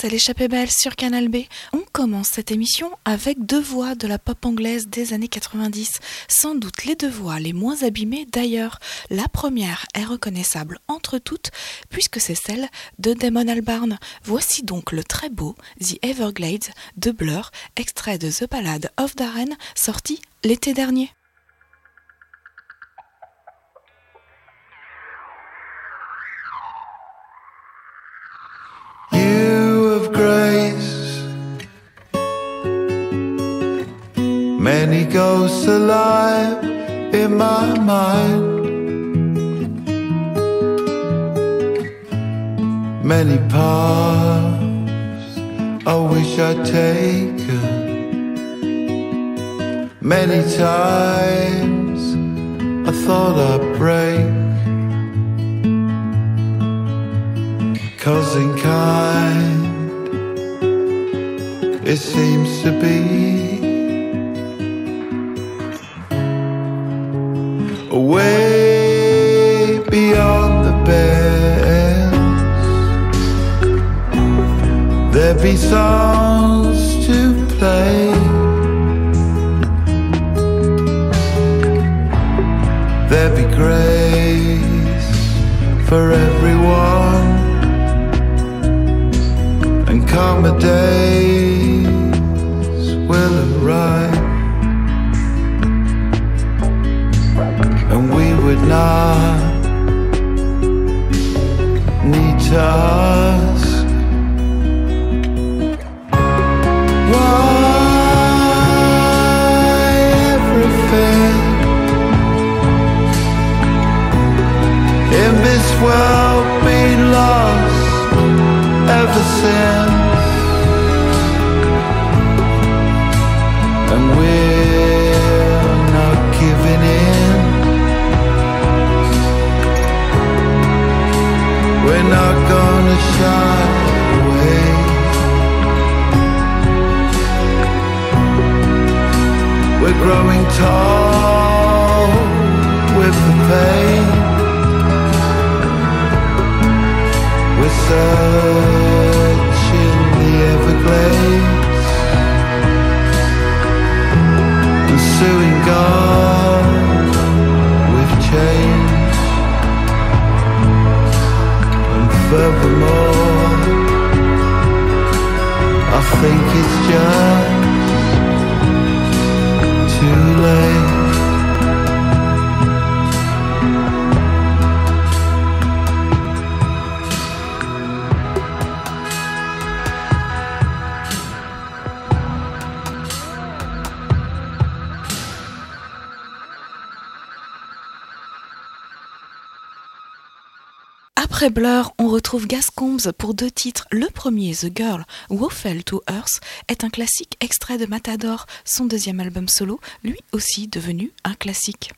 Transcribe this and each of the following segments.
c'est l'échappée belle sur Canal B. On commence cette émission avec deux voix de la pop anglaise des années 90, sans doute les deux voix les moins abîmées d'ailleurs. La première est reconnaissable entre toutes, puisque c'est celle de Damon Albarn. Voici donc le très beau The Everglades de Blur, extrait de The Ballad of Darren, sorti l'été dernier. Grace. Many ghosts alive in my mind. Many paths I wish I'd taken. Many times I thought I'd break. Cousin kind it seems to be way beyond the bends. There be songs to play. There be grace for everyone and come a day not need why everything in this world been lost ever since Not gonna shine away. We're growing tall with the pain. We're searching the Everglades, pursuing God and furthermore, I think it's just too late. Après Blur, on retrouve Gascombs pour deux titres. Le premier, The Girl Who to Earth, est un classique extrait de Matador, son deuxième album solo, lui aussi devenu un classique.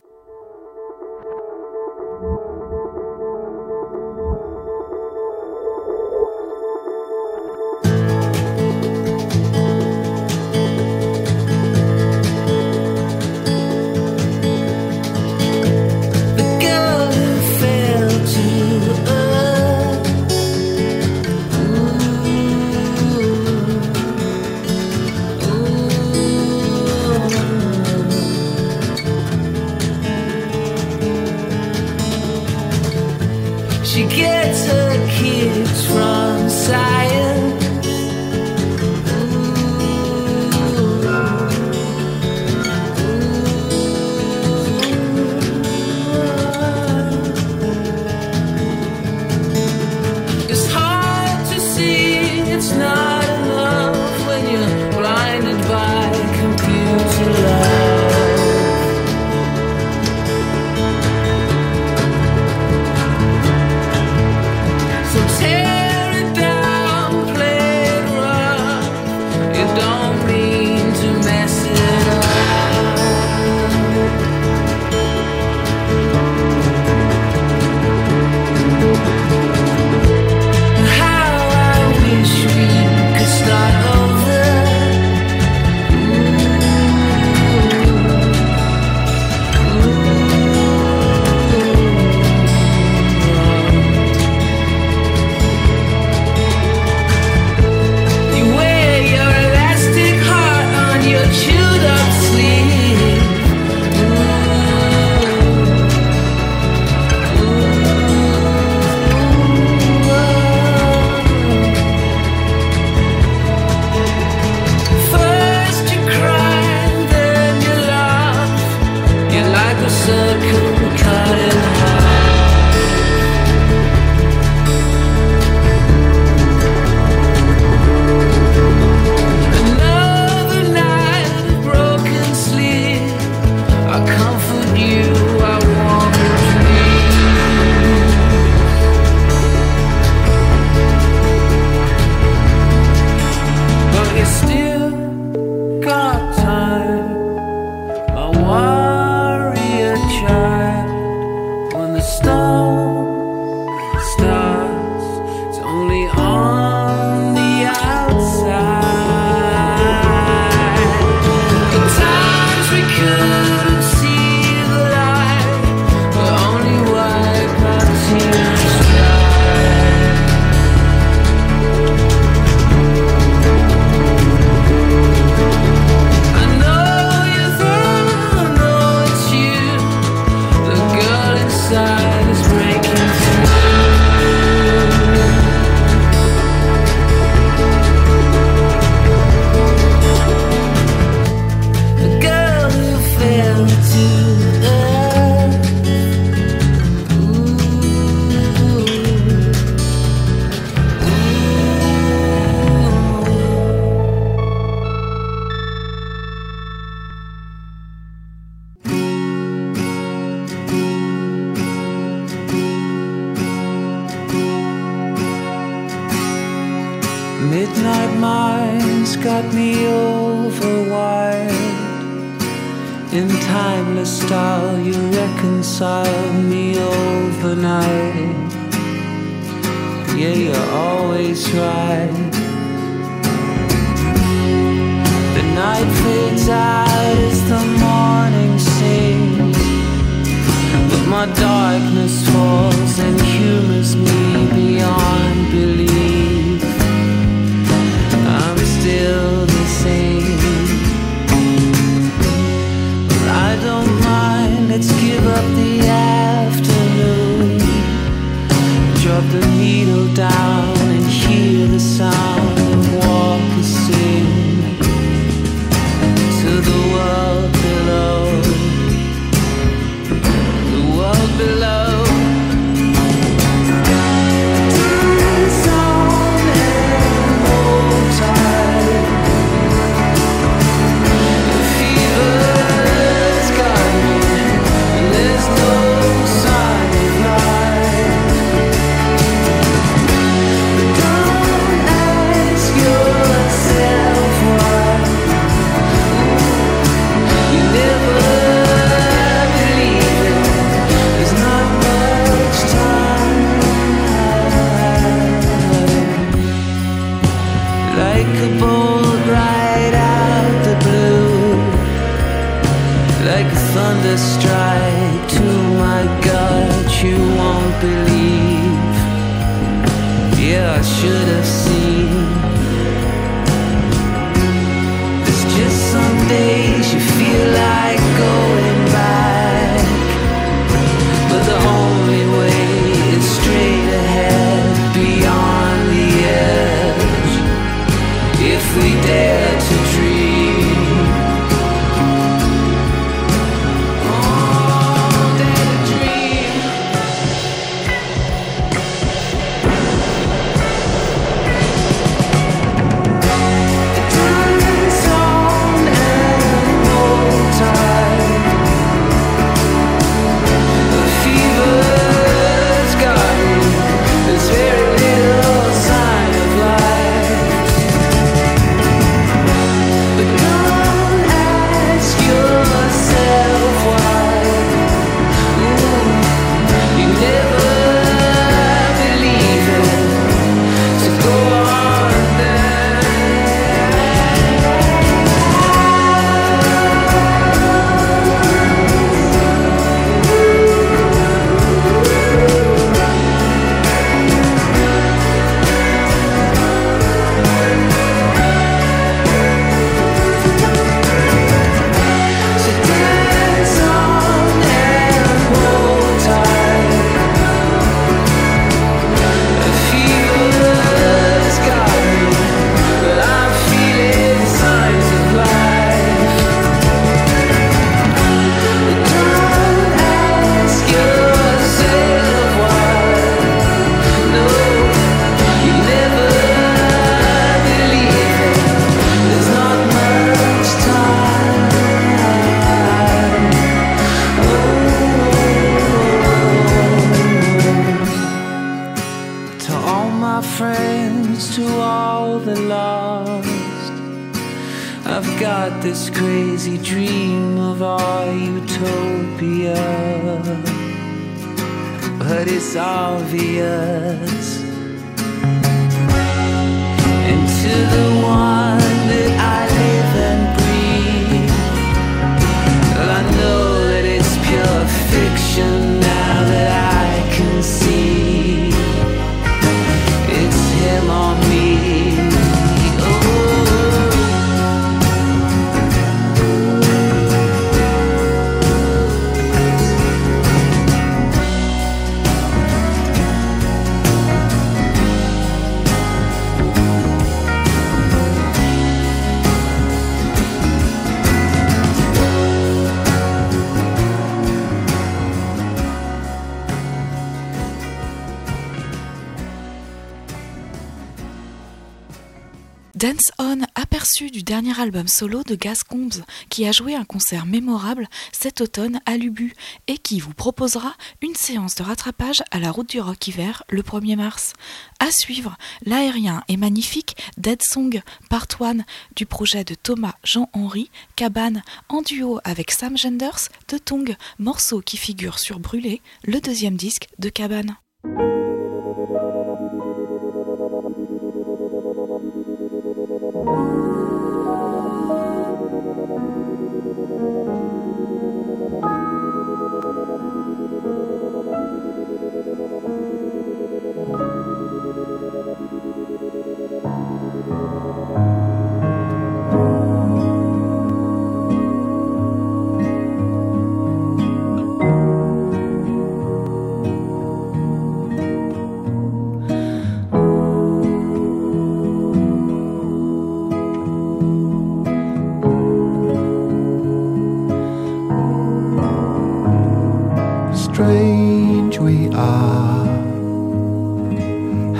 Dernier album solo de Gas Combs, qui a joué un concert mémorable cet automne à Lubu et qui vous proposera une séance de rattrapage à la route du rock hiver le 1er mars. À suivre, l'aérien et magnifique Dead Song Part 1 du projet de Thomas Jean-Henri Cabane en duo avec Sam Genders de Tongue, morceau qui figure sur Brûlé, le deuxième disque de Cabane.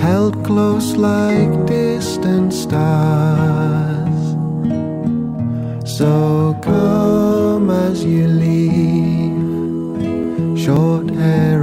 Held close like distant stars. So come as you leave, short hair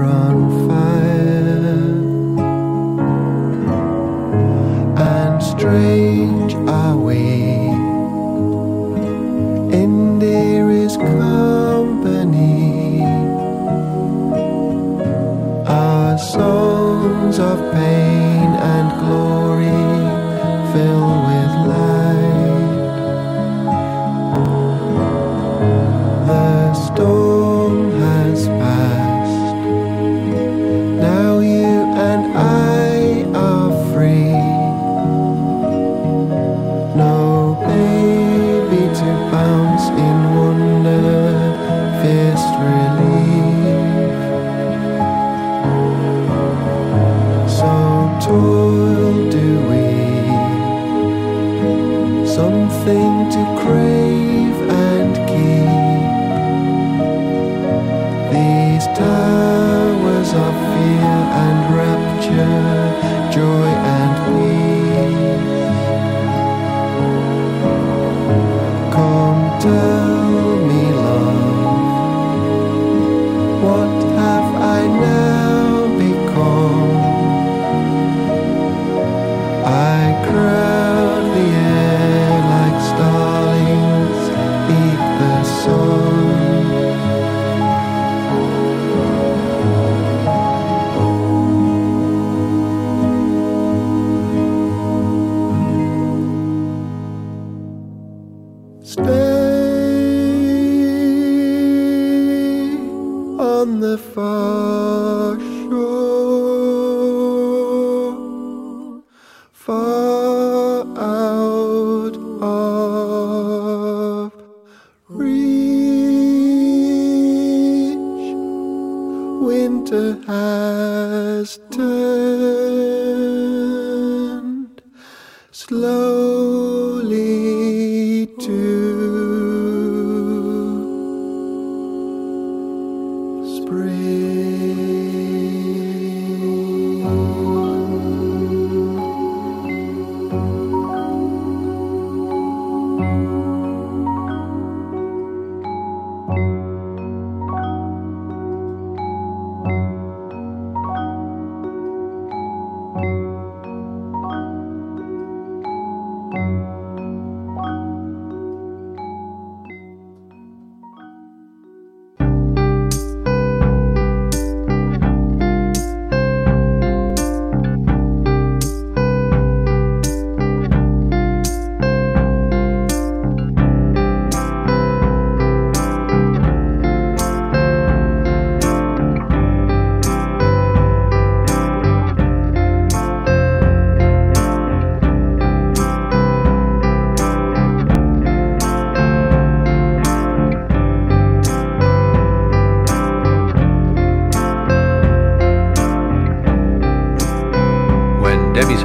Debbie's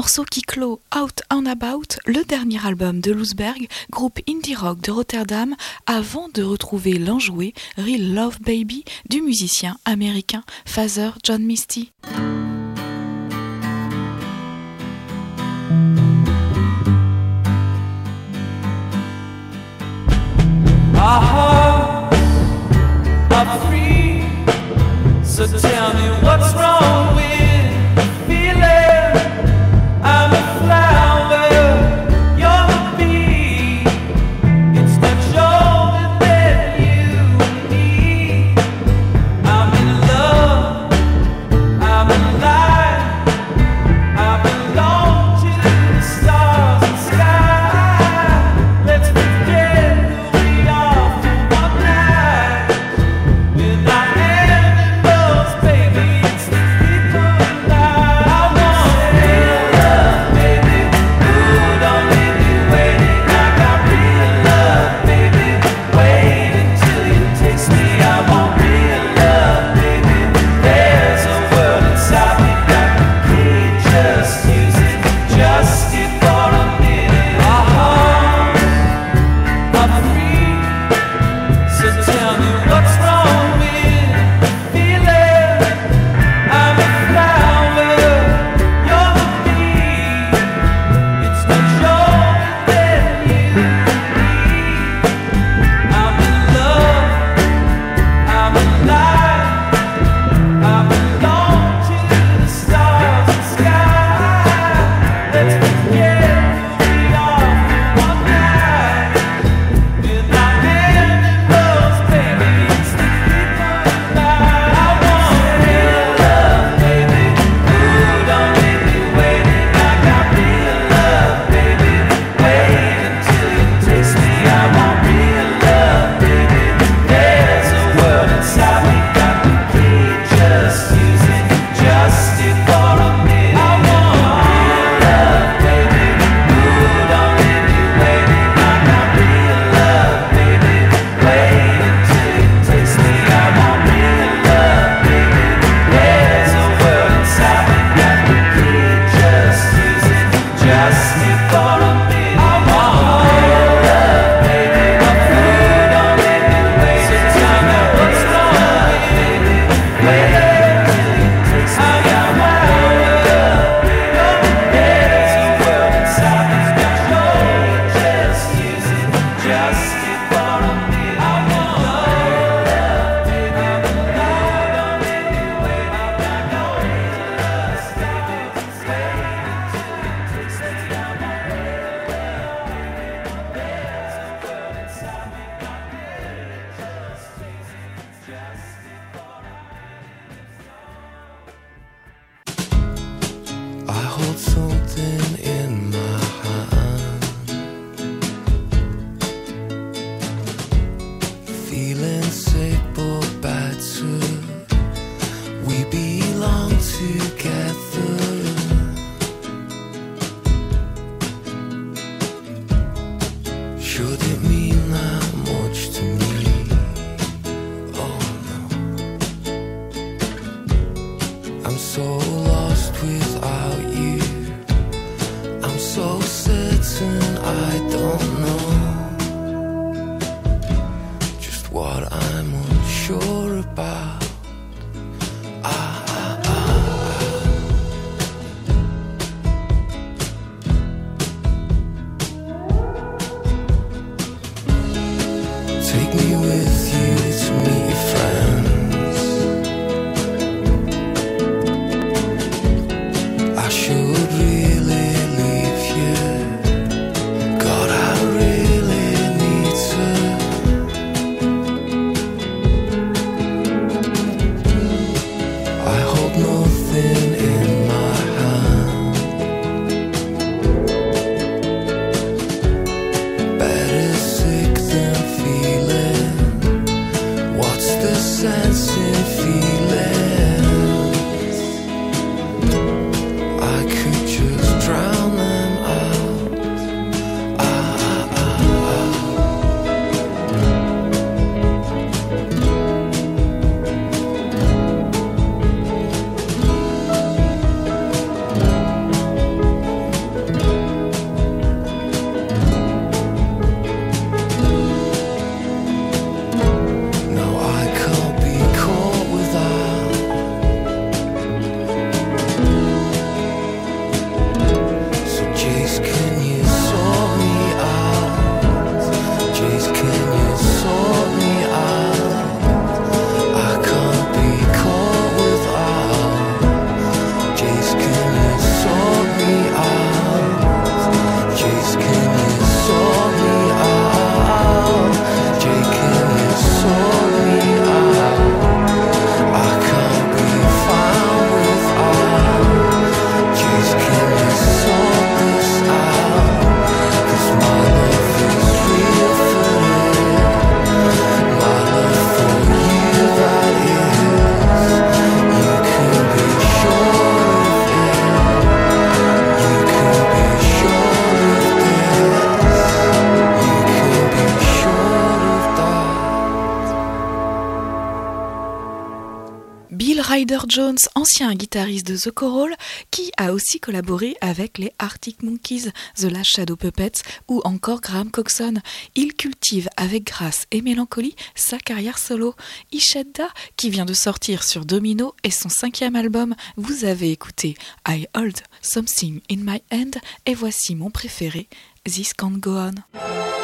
morceau qui clôt Out and About, le dernier album de Loosberg, groupe indie rock de Rotterdam, avant de retrouver l'enjoué Real Love Baby du musicien américain Father John Misty. Jones, ancien guitariste de The Coral, qui a aussi collaboré avec les Arctic Monkeys, The Last Shadow Puppets ou encore Graham Coxon. Il cultive avec grâce et mélancolie sa carrière solo. Ishedda, qui vient de sortir sur Domino et son cinquième album, vous avez écouté I Hold Something in My Hand et voici mon préféré, This Can't Go On.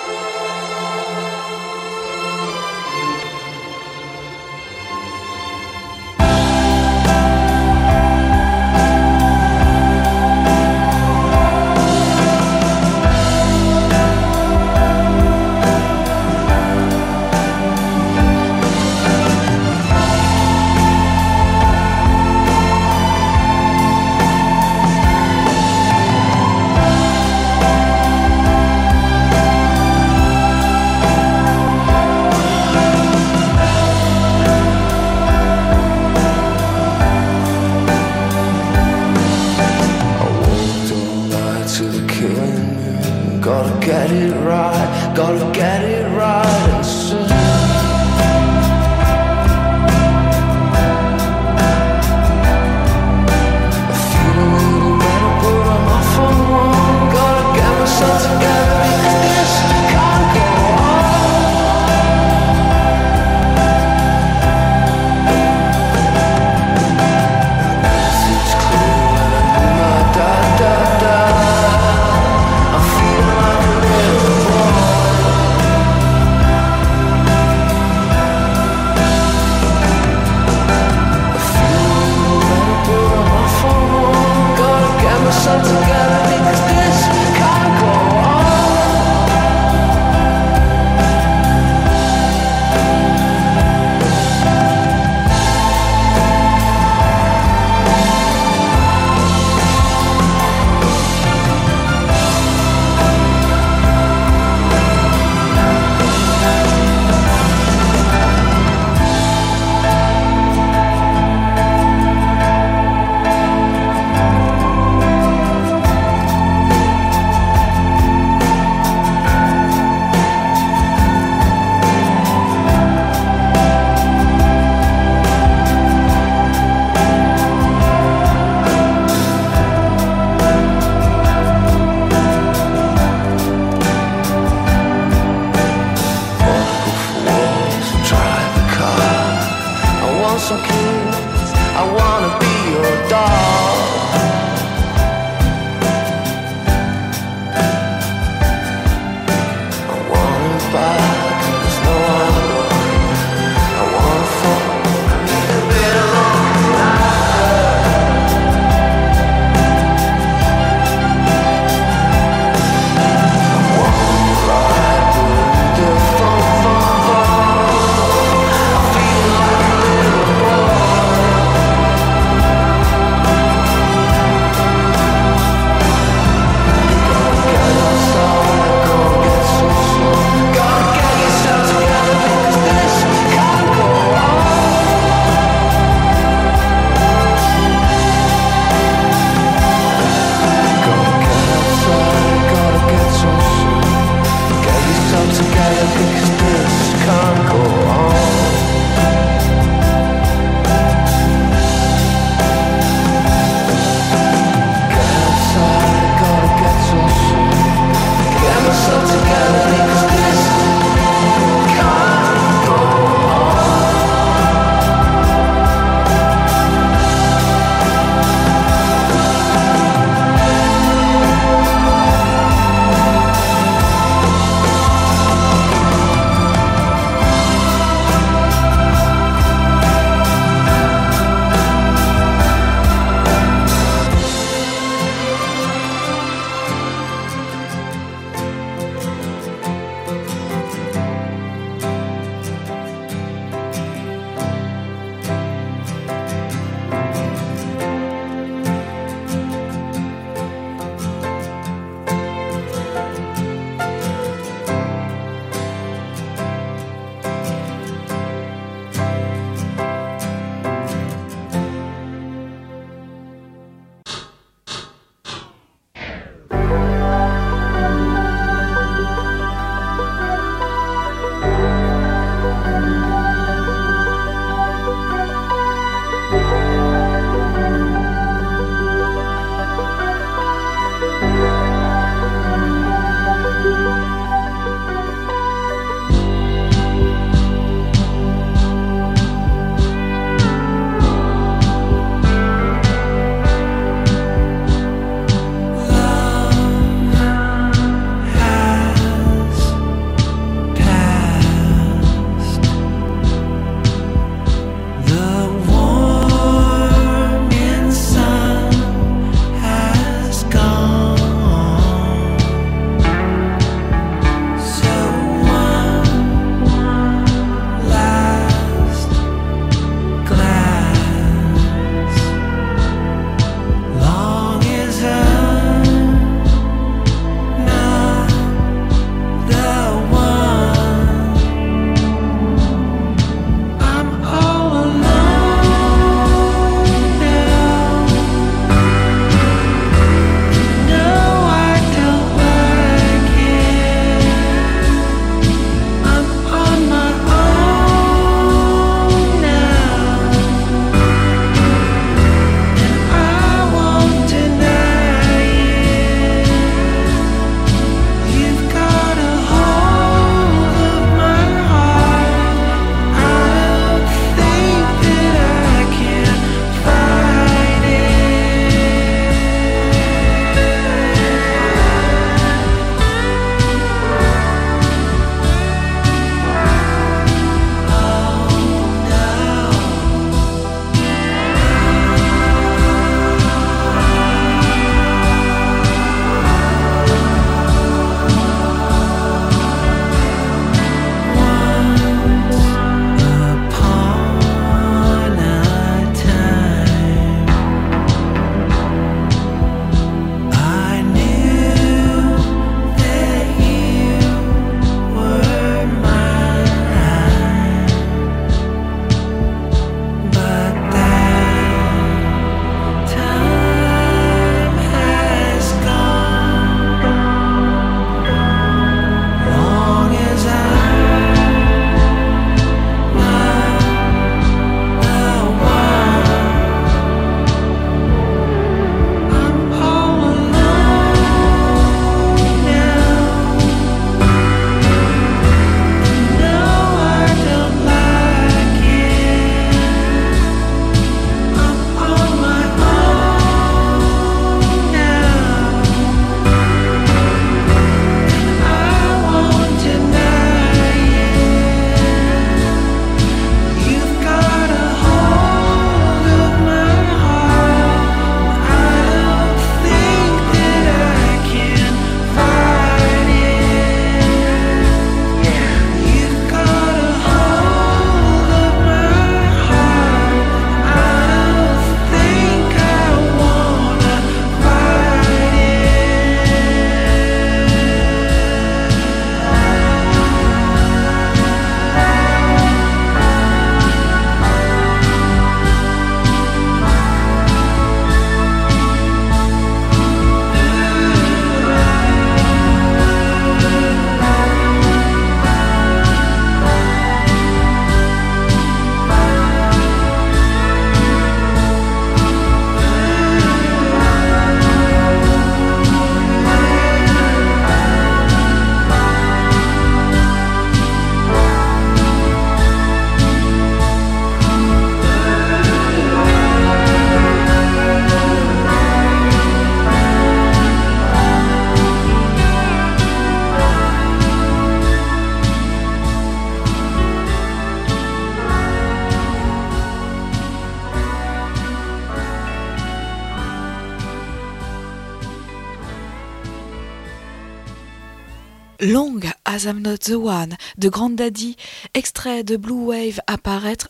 As I'm Not the One de Grand Daddy, extrait de Blue Wave à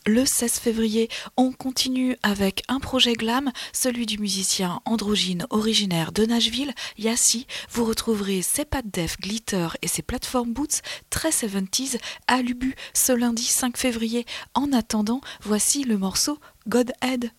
le 16 février. On continue avec un projet glam, celui du musicien androgyne originaire de Nashville, Yassi. Vous retrouverez ses pattes def, glitter et ses plateformes boots très 70s à Lubu ce lundi 5 février. En attendant, voici le morceau Godhead.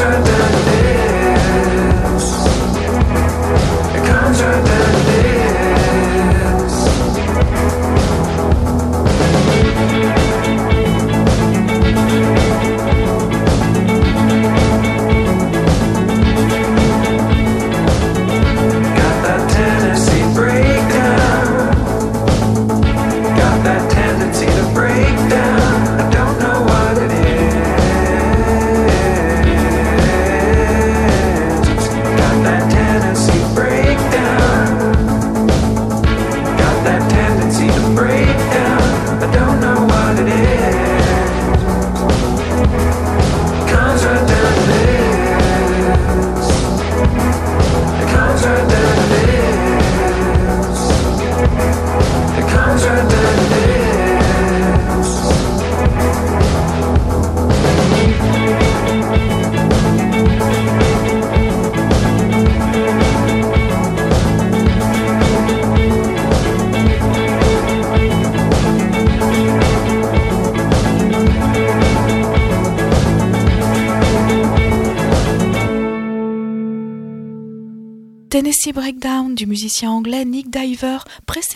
turn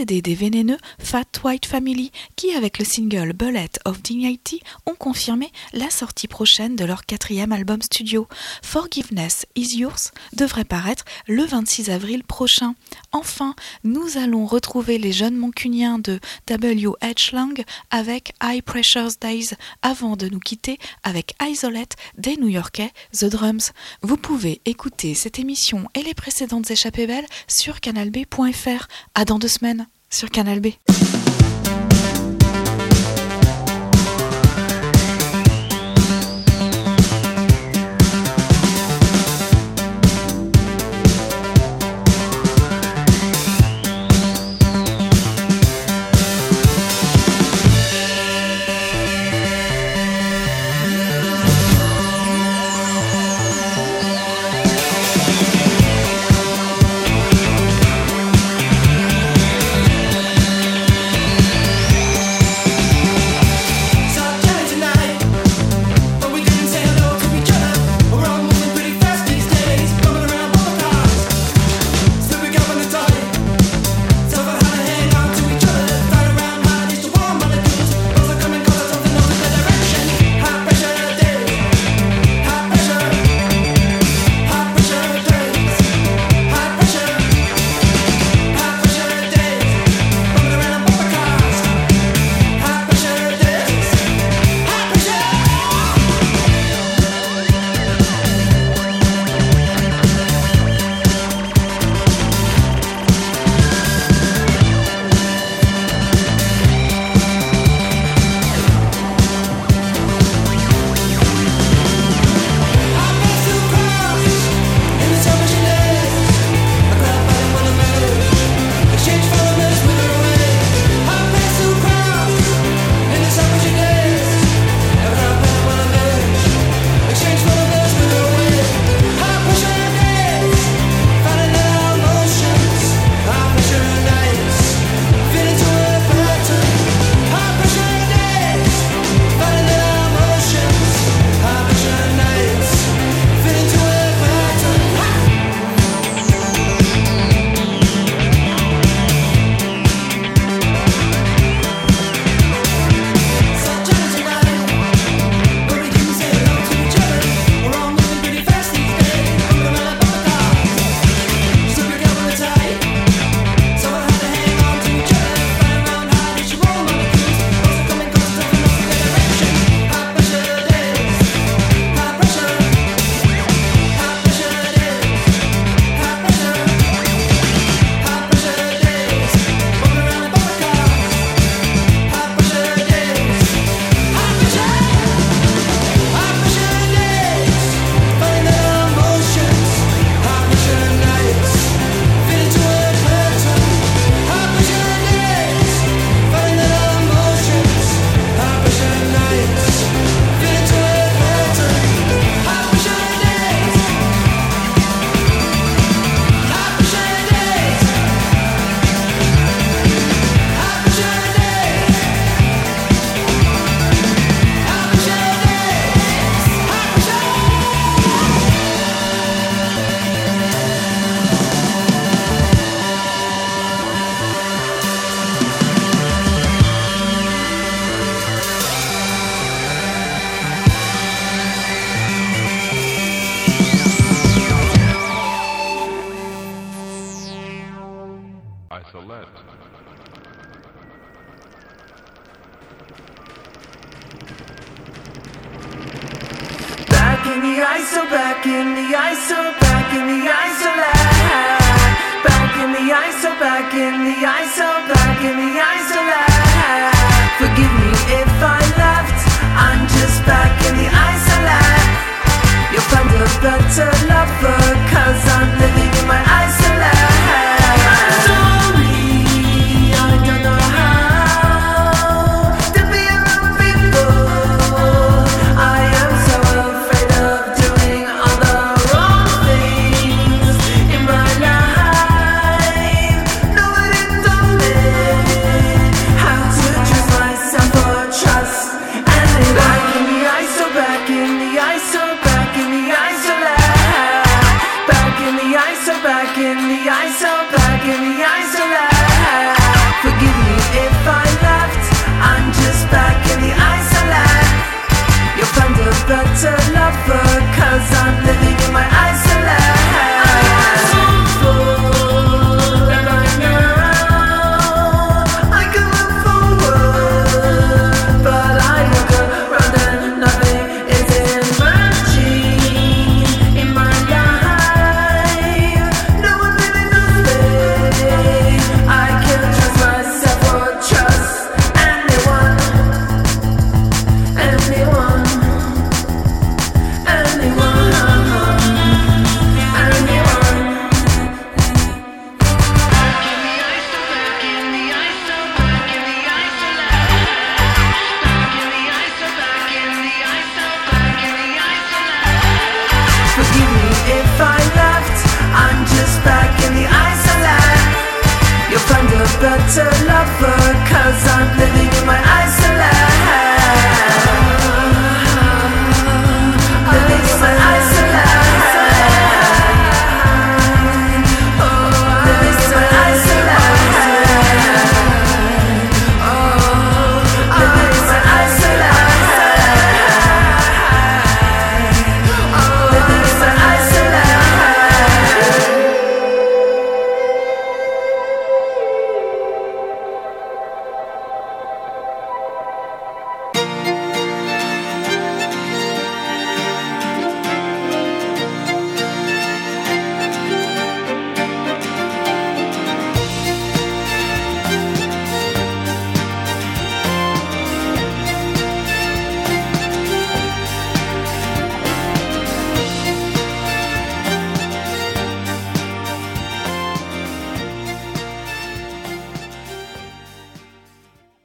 précédé des vénéneux Fat White Family, qui avec le single Bullet of Dignity la sortie prochaine de leur quatrième album studio. Forgiveness is Yours devrait paraître le 26 avril prochain. Enfin, nous allons retrouver les jeunes moncuniens de W.H. Lang avec High Pressures Days avant de nous quitter avec Isolate des New-Yorkais The Drums. Vous pouvez écouter cette émission et les précédentes échappées belles sur canalb.fr. À dans deux semaines sur Canal B.